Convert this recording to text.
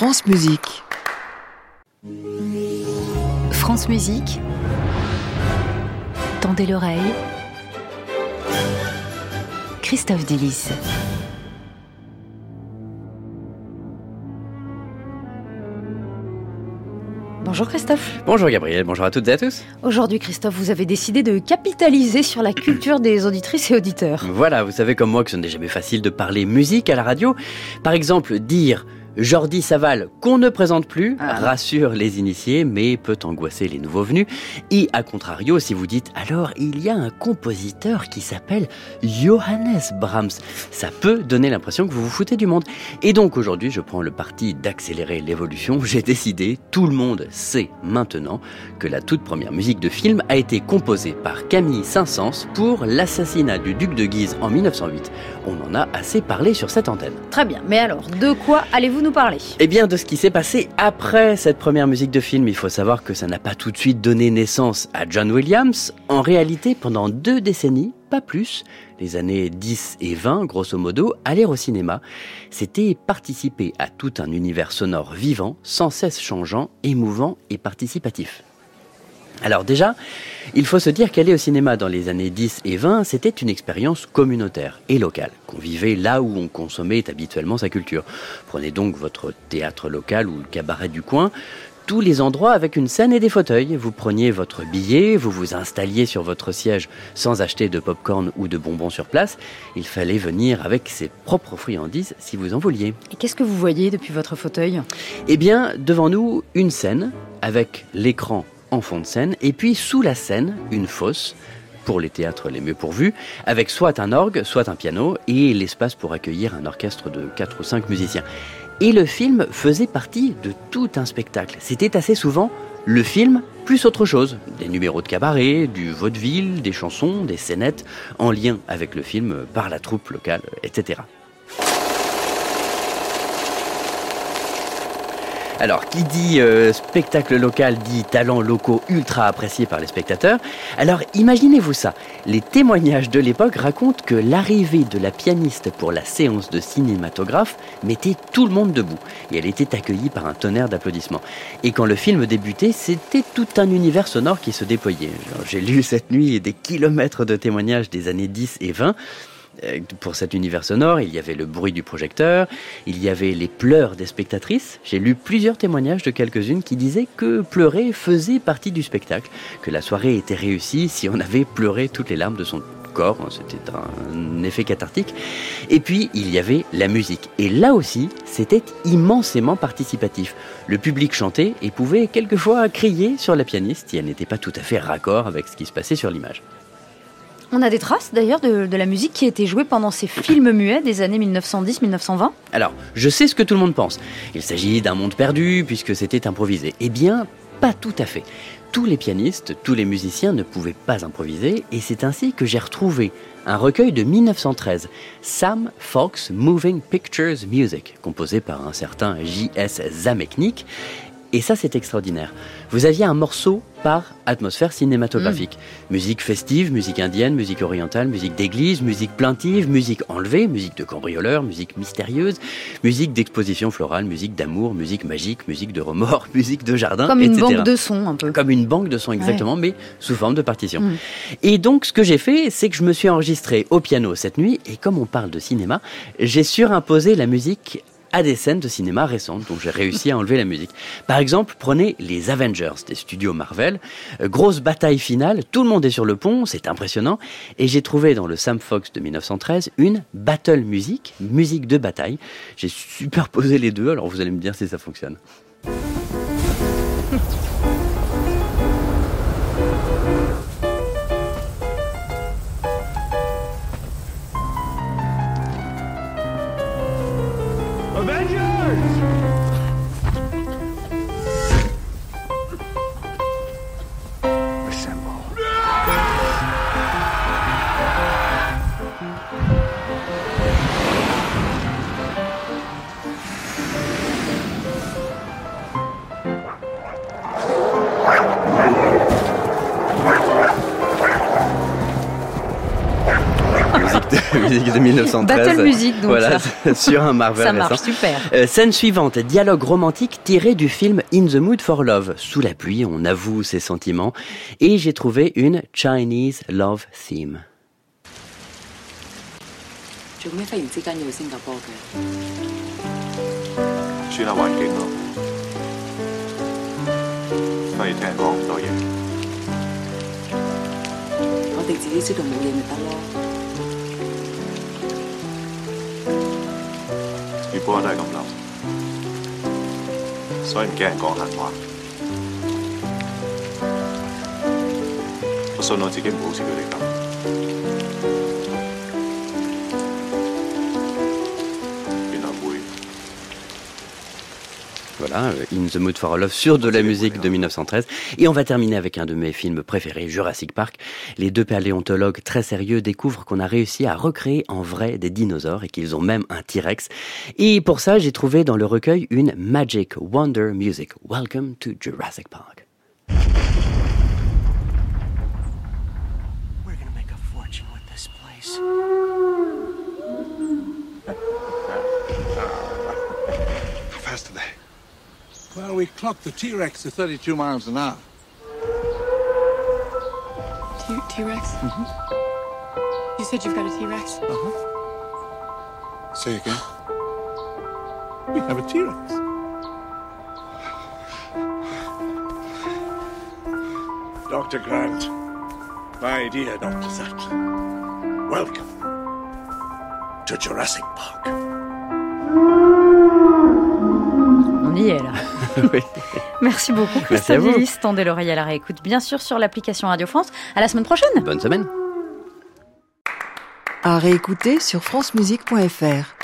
France Musique. France Musique. Tendez l'oreille. Christophe Delis. Bonjour Christophe. Bonjour Gabriel, bonjour à toutes et à tous. Aujourd'hui Christophe, vous avez décidé de capitaliser sur la culture des auditrices et auditeurs. Voilà, vous savez comme moi que ce n'est jamais facile de parler musique à la radio. Par exemple, dire Jordi Saval, qu'on ne présente plus, Ah. rassure les initiés, mais peut angoisser les nouveaux venus. Et à contrario, si vous dites alors il y a un compositeur qui s'appelle Johannes Brahms, ça peut donner l'impression que vous vous foutez du monde. Et donc aujourd'hui, je prends le parti d'accélérer l'évolution. J'ai décidé, tout le monde sait maintenant que la toute première musique de film a été composée par Camille Saint-Saëns pour l'assassinat du duc de Guise en 1908. On en a assez parlé sur cette antenne. Très bien, mais alors, de quoi allez-vous nous parler Eh bien, de ce qui s'est passé après cette première musique de film, il faut savoir que ça n'a pas tout de suite donné naissance à John Williams. En réalité, pendant deux décennies, pas plus, les années 10 et 20, grosso modo, aller au cinéma, c'était participer à tout un univers sonore vivant, sans cesse changeant, émouvant et participatif. Alors déjà, il faut se dire qu'aller au cinéma dans les années 10 et 20, c'était une expérience communautaire et locale, qu'on vivait là où on consommait habituellement sa culture. Prenez donc votre théâtre local ou le cabaret du coin, tous les endroits avec une scène et des fauteuils. Vous preniez votre billet, vous vous installiez sur votre siège sans acheter de popcorn ou de bonbons sur place. Il fallait venir avec ses propres friandises si vous en vouliez. Et qu'est-ce que vous voyez depuis votre fauteuil? Eh bien, devant nous, une scène avec l'écran en fond de scène, et puis sous la scène, une fosse pour les théâtres les mieux pourvus, avec soit un orgue, soit un piano, et l'espace pour accueillir un orchestre de 4 ou 5 musiciens. Et le film faisait partie de tout un spectacle. C'était assez souvent le film plus autre chose. Des numéros de cabaret, du vaudeville, des chansons, des scénettes, en lien avec le film par la troupe locale, etc. Alors, qui dit euh, spectacle local dit talents locaux ultra appréciés par les spectateurs. Alors, imaginez-vous ça. Les témoignages de l'époque racontent que l'arrivée de la pianiste pour la séance de cinématographe mettait tout le monde debout. Et elle était accueillie par un tonnerre d'applaudissements. Et quand le film débutait, c'était tout un univers sonore qui se déployait. J'ai lu cette nuit des kilomètres de témoignages des années 10 et 20 euh, pour cet univers sonore, il y avait le bruit du projecteur, il y avait les pleurs des spectatrices. J'ai lu plusieurs témoignages de quelques-unes qui disaient que pleurer faisait partie du spectacle, que la soirée était réussie si on avait pleuré toutes les larmes de son corps, c'était un effet cathartique. Et puis, il y avait la musique. Et là aussi, c'était immensément participatif. Le public chantait et pouvait quelquefois crier sur la pianiste si elle n'était pas tout à fait raccord avec ce qui se passait sur l'image. On a des traces d'ailleurs de, la musique qui a été jouée pendant ces films muets des années 1910-1920 Alors, je sais ce que tout le monde pense. Il s'agit d'un monde perdu puisque c'était improvisé. Eh bien, pas tout à fait. Tous les pianistes, tous les musiciens ne pouvaient pas improviser et c'est ainsi que j'ai retrouvé un recueil de 1913, Sam Fox Moving Pictures Music, composé par un certain J.S. Zameknik. Et ça, c'est extraordinaire. Vous aviez un morceau par atmosphère cinématographique. Musique festive, musique indienne, musique orientale, musique d'église, musique plaintive, musique enlevée, musique de cambrioleur, musique mystérieuse, musique d'exposition florale, musique d'amour, musique magique, musique de remords, musique de jardin, Comme une banque de sons un peu. Comme une banque de sons exactement, mais sous forme de partition. Mm. Et donc, ce que j'ai fait, c'est que je me suis enregistré au piano cette nuit, et comme on parle de cinéma, j'ai surimposé la musique à des scènes de cinéma récentes, donc j'ai réussi à enlever la musique. Par exemple, prenez les Avengers des studios Marvel, Euh, grosse bataille finale, tout le monde est sur le pont, c'est impressionnant, et j'ai trouvé dans le Sam Fox de 1913 une battle music, musique de bataille. J'ai superposé les deux, alors vous allez me dire si ça fonctionne. words. de musique de 1913. Battle Music, donc. Voilà, sur un Marvel Ça marche, super. Euh, scène suivante, dialogue romantique tiré du film In the Mood for Love. Sous la pluie, on avoue ses sentiments. Et j'ai trouvé une Chinese Love Theme. 做咩忽然之間要去新加坡嘅？轉下環境咯，不如聽人講咁多嘢。我哋自己知道冇嘢咪得咯。葉寶都係咁諗，所以唔驚人講閒話。我信我自己唔好似佢哋咁。 Voilà, euh, In the Mood for Love sur de la musique de 1913. Et on va terminer avec un de mes films préférés, Jurassic Park. Les deux paléontologues très sérieux découvrent qu'on a réussi à recréer en vrai des dinosaures et qu'ils ont même un T-Rex. Et pour ça, j'ai trouvé dans le recueil une Magic Wonder Music. Welcome to Jurassic Park. We clocked the T-Rex to 32 miles an hour. T Rex? Mm-hmm. You said you've got a T Rex? Uh-huh. Say again. We have a T-Rex. Dr. Grant, my dear Dr. Sattler, welcome to Jurassic Park. On y est là. Oui. Merci beaucoup, Christophe. Tendez l'oreille à la réécoute, bien sûr, sur l'application Radio France. À la semaine prochaine. Bonne semaine. À réécouter sur francemusique.fr.